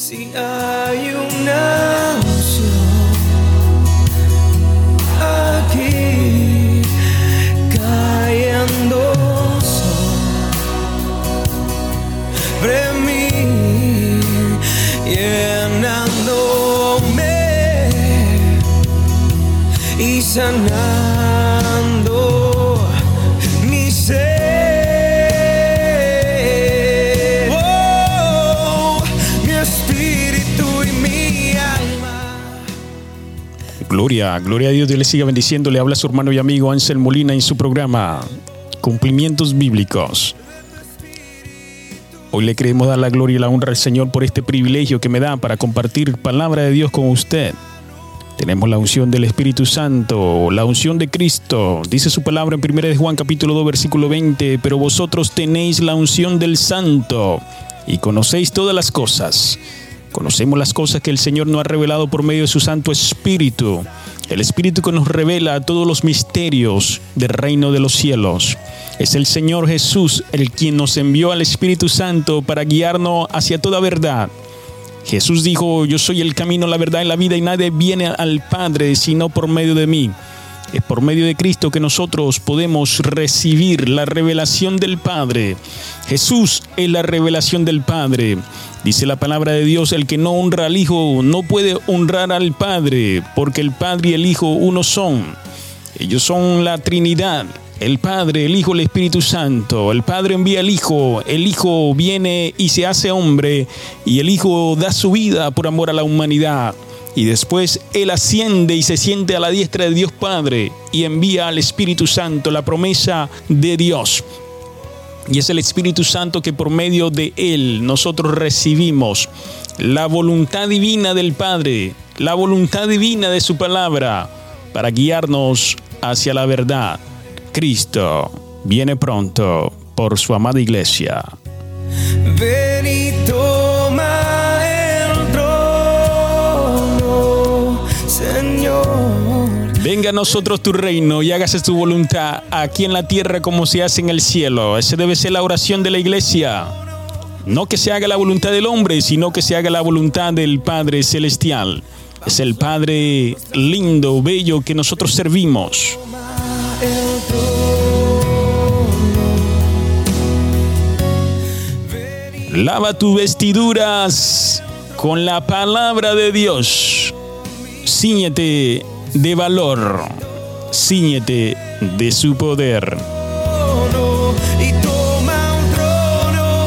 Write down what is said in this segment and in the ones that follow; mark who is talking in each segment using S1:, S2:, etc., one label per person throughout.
S1: Si hay una unción aquí cayendo sobre mí, llenándome y sanando
S2: Gloria, a Dios, Dios le siga bendiciendo. Le habla su hermano y amigo Ansel Molina en su programa Cumplimientos Bíblicos. Hoy le queremos dar la gloria y la honra al Señor por este privilegio que me da para compartir palabra de Dios con usted. Tenemos la unción del Espíritu Santo, la unción de Cristo. Dice su palabra en 1 de Juan capítulo 2 versículo 20, pero vosotros tenéis la unción del Santo y conocéis todas las cosas. Conocemos las cosas que el Señor nos ha revelado por medio de su Santo Espíritu. El Espíritu que nos revela todos los misterios del reino de los cielos. Es el Señor Jesús el quien nos envió al Espíritu Santo para guiarnos hacia toda verdad. Jesús dijo, yo soy el camino, la verdad y la vida y nadie viene al Padre sino por medio de mí. Es por medio de Cristo que nosotros podemos recibir la revelación del Padre. Jesús es la revelación del Padre. Dice la palabra de Dios, el que no honra al Hijo no puede honrar al Padre, porque el Padre y el Hijo uno son. Ellos son la Trinidad. El Padre, el Hijo, el Espíritu Santo. El Padre envía al Hijo, el Hijo viene y se hace hombre, y el Hijo da su vida por amor a la humanidad. Y después Él asciende y se siente a la diestra de Dios Padre y envía al Espíritu Santo la promesa de Dios. Y es el Espíritu Santo que por medio de Él nosotros recibimos la voluntad divina del Padre, la voluntad divina de su palabra, para guiarnos hacia la verdad. Cristo viene pronto por su amada iglesia. Venga a nosotros tu reino y hágase tu voluntad aquí en la tierra como se hace en el cielo. Esa debe ser la oración de la iglesia. No que se haga la voluntad del hombre, sino que se haga la voluntad del Padre Celestial. Es el Padre lindo, bello que nosotros servimos. Lava tus vestiduras con la palabra de Dios. Cíñete de valor. Cíñete de su poder.
S1: trono y toma un trono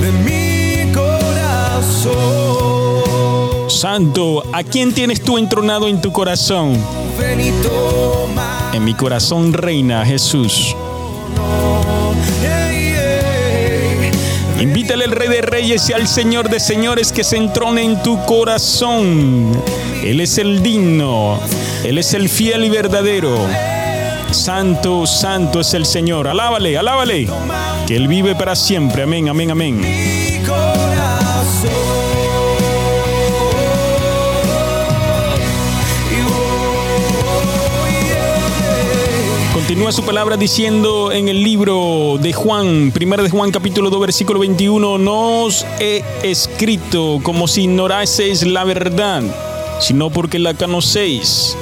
S1: de mi corazón.
S2: Santo, ¿a quién tienes tú entronado en tu corazón? En mi corazón reina Jesús. Invítale al Rey de Reyes y al Señor de Señores que se entrone en tu corazón. Él es el digno, Él es el fiel y verdadero. Santo, santo es el Señor. Alábale, alábale. Que Él vive para siempre. Amén, amén, amén. Continúa su palabra diciendo en el libro de Juan, 1 de Juan capítulo 2 versículo 21, no os he escrito como si ignoraseis la verdad, sino porque la conocéis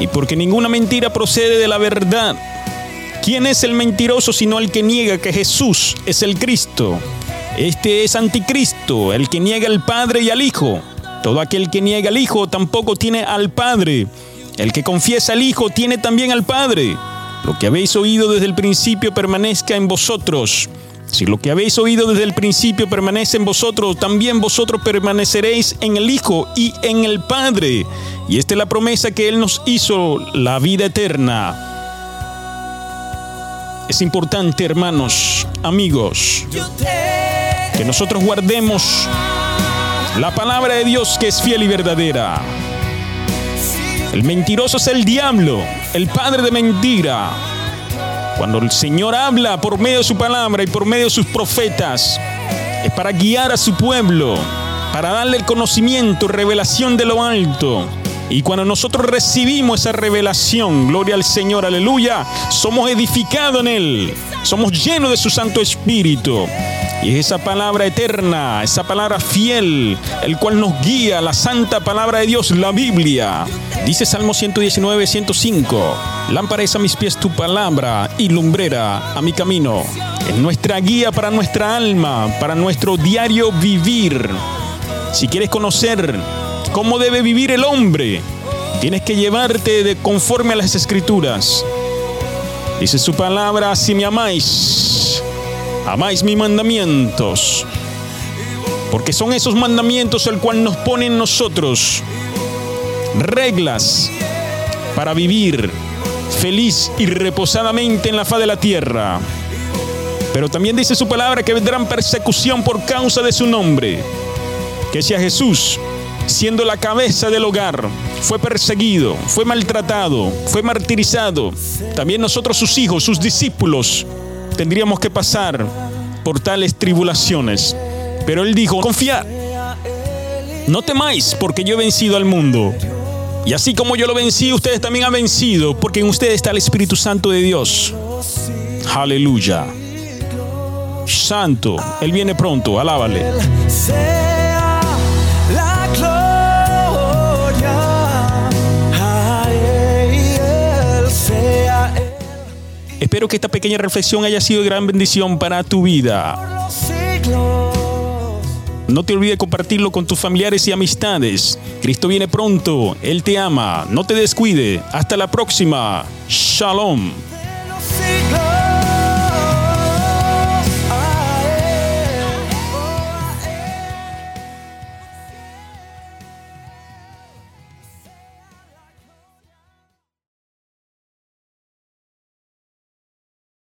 S2: y porque ninguna mentira procede de la verdad. ¿Quién es el mentiroso sino el que niega que Jesús es el Cristo? Este es anticristo, el que niega al Padre y al Hijo. Todo aquel que niega al Hijo tampoco tiene al Padre. El que confiesa al Hijo tiene también al Padre. Lo que habéis oído desde el principio permanezca en vosotros. Si lo que habéis oído desde el principio permanece en vosotros, también vosotros permaneceréis en el Hijo y en el Padre. Y esta es la promesa que Él nos hizo, la vida eterna. Es importante, hermanos, amigos, que nosotros guardemos la palabra de Dios que es fiel y verdadera. El mentiroso es el diablo, el padre de mentira. Cuando el Señor habla por medio de su palabra y por medio de sus profetas, es para guiar a su pueblo, para darle el conocimiento, revelación de lo alto. Y cuando nosotros recibimos esa revelación, gloria al Señor, aleluya, somos edificados en Él, somos llenos de su Santo Espíritu. Y es esa palabra eterna, esa palabra fiel, el cual nos guía, la santa palabra de Dios, la Biblia. Dice Salmo 119, 105. Lámpara es a mis pies tu palabra y lumbrera a mi camino. Es nuestra guía para nuestra alma, para nuestro diario vivir. Si quieres conocer cómo debe vivir el hombre, tienes que llevarte de conforme a las escrituras. Dice su palabra, si me amáis, amáis mis mandamientos. Porque son esos mandamientos el cual nos ponen nosotros reglas para vivir feliz y reposadamente en la faz de la tierra. Pero también dice su palabra que vendrán persecución por causa de su nombre. Que sea Jesús, siendo la cabeza del hogar, fue perseguido, fue maltratado, fue martirizado. También nosotros, sus hijos, sus discípulos, tendríamos que pasar por tales tribulaciones. Pero él dijo, confiad, no temáis porque yo he vencido al mundo. Y así como yo lo vencí, ustedes también han vencido, porque en ustedes está el Espíritu Santo de Dios. Aleluya. Santo, Él viene pronto, alábale. Espero que esta pequeña reflexión haya sido de gran bendición para tu vida. No te olvides compartirlo con tus familiares y amistades. Cristo viene pronto, Él te ama, no te descuide. Hasta la próxima. Shalom.